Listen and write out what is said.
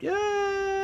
Yeah.